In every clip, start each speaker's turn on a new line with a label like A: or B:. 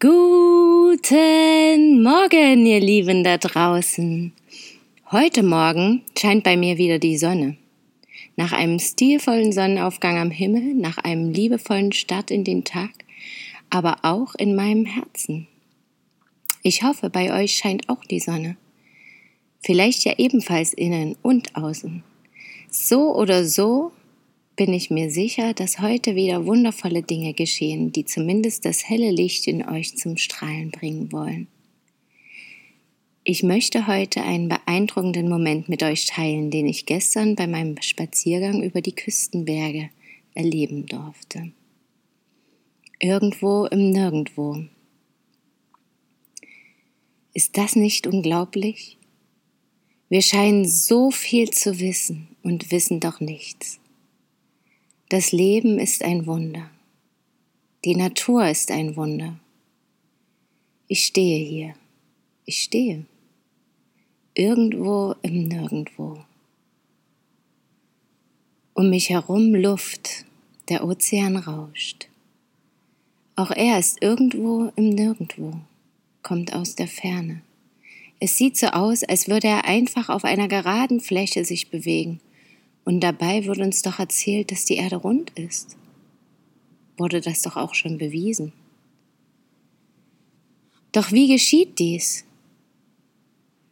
A: Guten Morgen, ihr Lieben da draußen. Heute Morgen scheint bei mir wieder die Sonne. Nach einem stilvollen Sonnenaufgang am Himmel, nach einem liebevollen Start in den Tag, aber auch in meinem Herzen. Ich hoffe, bei euch scheint auch die Sonne. Vielleicht ja ebenfalls innen und außen. So oder so bin ich mir sicher, dass heute wieder wundervolle Dinge geschehen, die zumindest das helle Licht in euch zum Strahlen bringen wollen. Ich möchte heute einen beeindruckenden Moment mit euch teilen, den ich gestern bei meinem Spaziergang über die Küstenberge erleben durfte. Irgendwo im Nirgendwo. Ist das nicht unglaublich? Wir scheinen so viel zu wissen und wissen doch nichts. Das Leben ist ein Wunder. Die Natur ist ein Wunder. Ich stehe hier. Ich stehe. Irgendwo im Nirgendwo. Um mich herum Luft, der Ozean rauscht. Auch er ist irgendwo im Nirgendwo, kommt aus der Ferne. Es sieht so aus, als würde er einfach auf einer geraden Fläche sich bewegen und dabei wird uns doch erzählt, dass die Erde rund ist. Wurde das doch auch schon bewiesen. Doch wie geschieht dies?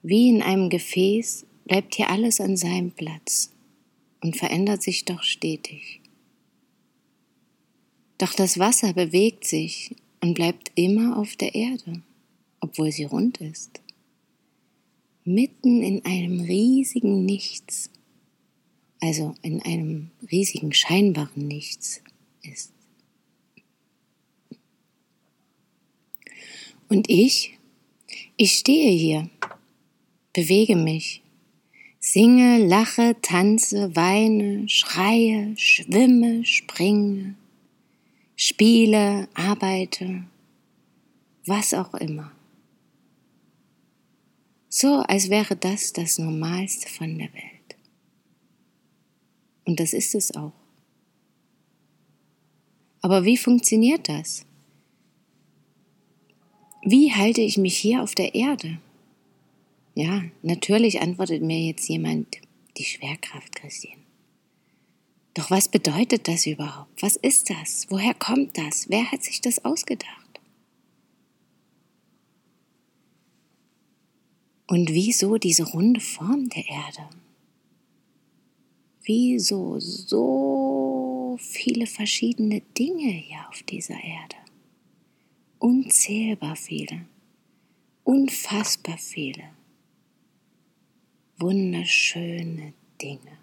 A: Wie in einem Gefäß bleibt hier alles an seinem Platz und verändert sich doch stetig. Doch das Wasser bewegt sich und bleibt immer auf der Erde, obwohl sie rund ist. Mitten in einem riesigen Nichts also in einem riesigen scheinbaren Nichts ist. Und ich, ich stehe hier, bewege mich, singe, lache, tanze, weine, schreie, schwimme, springe, spiele, arbeite, was auch immer. So als wäre das das Normalste von der Welt. Und das ist es auch. Aber wie funktioniert das? Wie halte ich mich hier auf der Erde? Ja, natürlich antwortet mir jetzt jemand die Schwerkraft, Christine. Doch was bedeutet das überhaupt? Was ist das? Woher kommt das? Wer hat sich das ausgedacht? Und wieso diese runde Form der Erde? Wieso so viele verschiedene Dinge hier auf dieser Erde. Unzählbar viele, unfassbar viele, wunderschöne Dinge.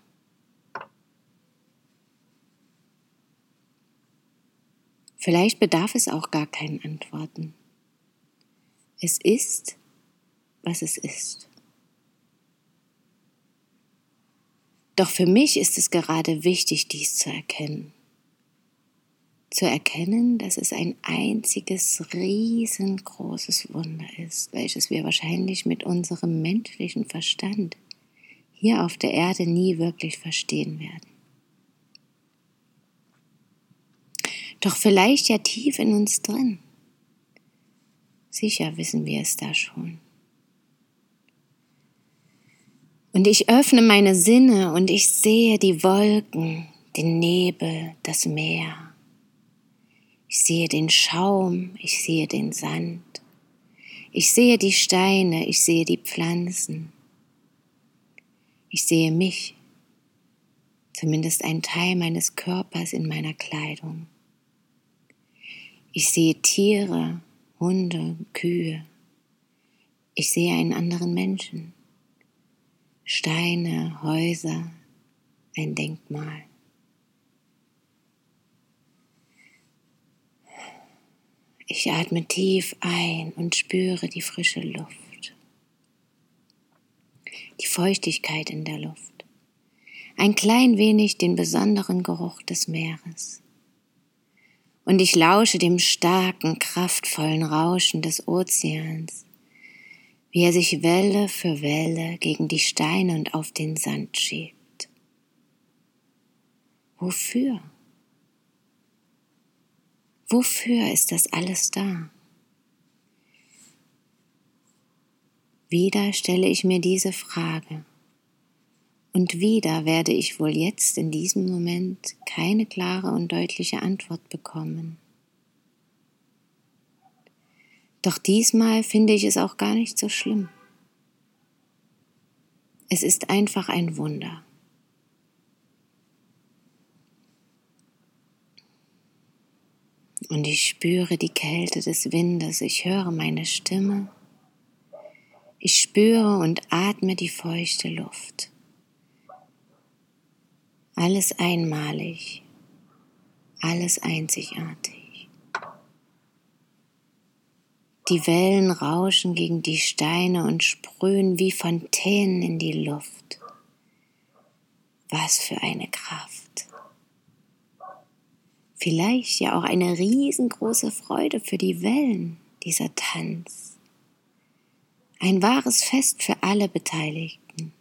A: Vielleicht bedarf es auch gar keinen Antworten. Es ist, was es ist. Doch für mich ist es gerade wichtig, dies zu erkennen. Zu erkennen, dass es ein einziges riesengroßes Wunder ist, welches wir wahrscheinlich mit unserem menschlichen Verstand hier auf der Erde nie wirklich verstehen werden. Doch vielleicht ja tief in uns drin. Sicher wissen wir es da schon. Und ich öffne meine Sinne und ich sehe die Wolken, den Nebel, das Meer. Ich sehe den Schaum, ich sehe den Sand. Ich sehe die Steine, ich sehe die Pflanzen. Ich sehe mich, zumindest ein Teil meines Körpers in meiner Kleidung. Ich sehe Tiere, Hunde, Kühe. Ich sehe einen anderen Menschen. Steine, Häuser, ein Denkmal. Ich atme tief ein und spüre die frische Luft, die Feuchtigkeit in der Luft, ein klein wenig den besonderen Geruch des Meeres. Und ich lausche dem starken, kraftvollen Rauschen des Ozeans, wie er sich Welle für Welle gegen die Steine und auf den Sand schiebt. Wofür? Wofür ist das alles da? Wieder stelle ich mir diese Frage. Und wieder werde ich wohl jetzt in diesem Moment keine klare und deutliche Antwort bekommen. Doch diesmal finde ich es auch gar nicht so schlimm. Es ist einfach ein Wunder. Und ich spüre die Kälte des Windes, ich höre meine Stimme, ich spüre und atme die feuchte Luft. Alles einmalig, alles einzigartig. Die Wellen rauschen gegen die Steine und sprühen wie Fontänen in die Luft. Was für eine Kraft vielleicht ja auch eine riesengroße Freude für die Wellen, dieser Tanz. Ein wahres Fest für alle Beteiligten.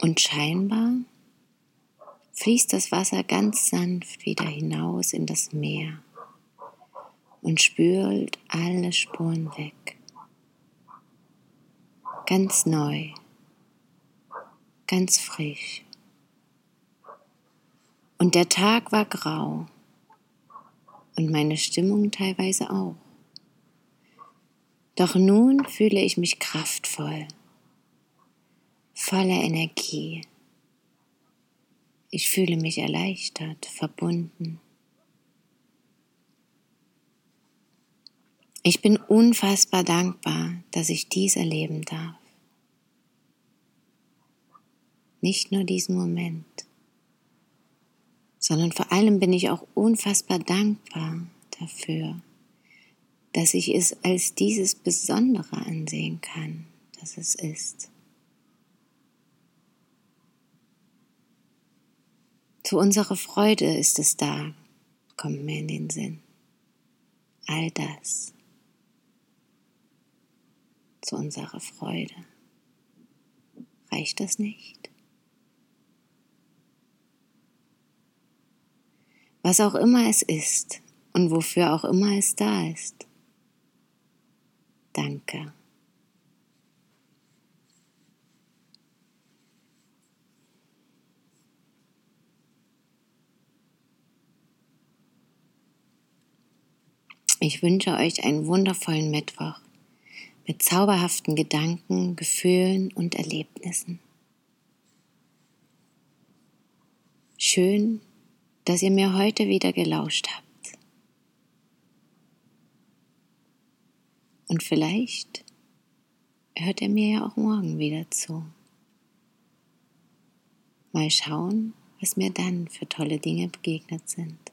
A: Und scheinbar fließt das Wasser ganz sanft wieder hinaus in das Meer und spült alle Spuren weg. Ganz neu ganz frisch. Und der Tag war grau und meine Stimmung teilweise auch. Doch nun fühle ich mich kraftvoll, voller Energie. Ich fühle mich erleichtert, verbunden. Ich bin unfassbar dankbar, dass ich dies erleben darf nicht nur diesen Moment, sondern vor allem bin ich auch unfassbar dankbar dafür, dass ich es als dieses Besondere ansehen kann, dass es ist. Zu unserer Freude ist es da, kommt mir in den Sinn. All das zu unserer Freude. Reicht das nicht? was auch immer es ist und wofür auch immer es da ist. Danke. Ich wünsche euch einen wundervollen Mittwoch mit zauberhaften Gedanken, Gefühlen und Erlebnissen. Schön, dass ihr mir heute wieder gelauscht habt. Und vielleicht hört ihr mir ja auch morgen wieder zu. Mal schauen, was mir dann für tolle Dinge begegnet sind.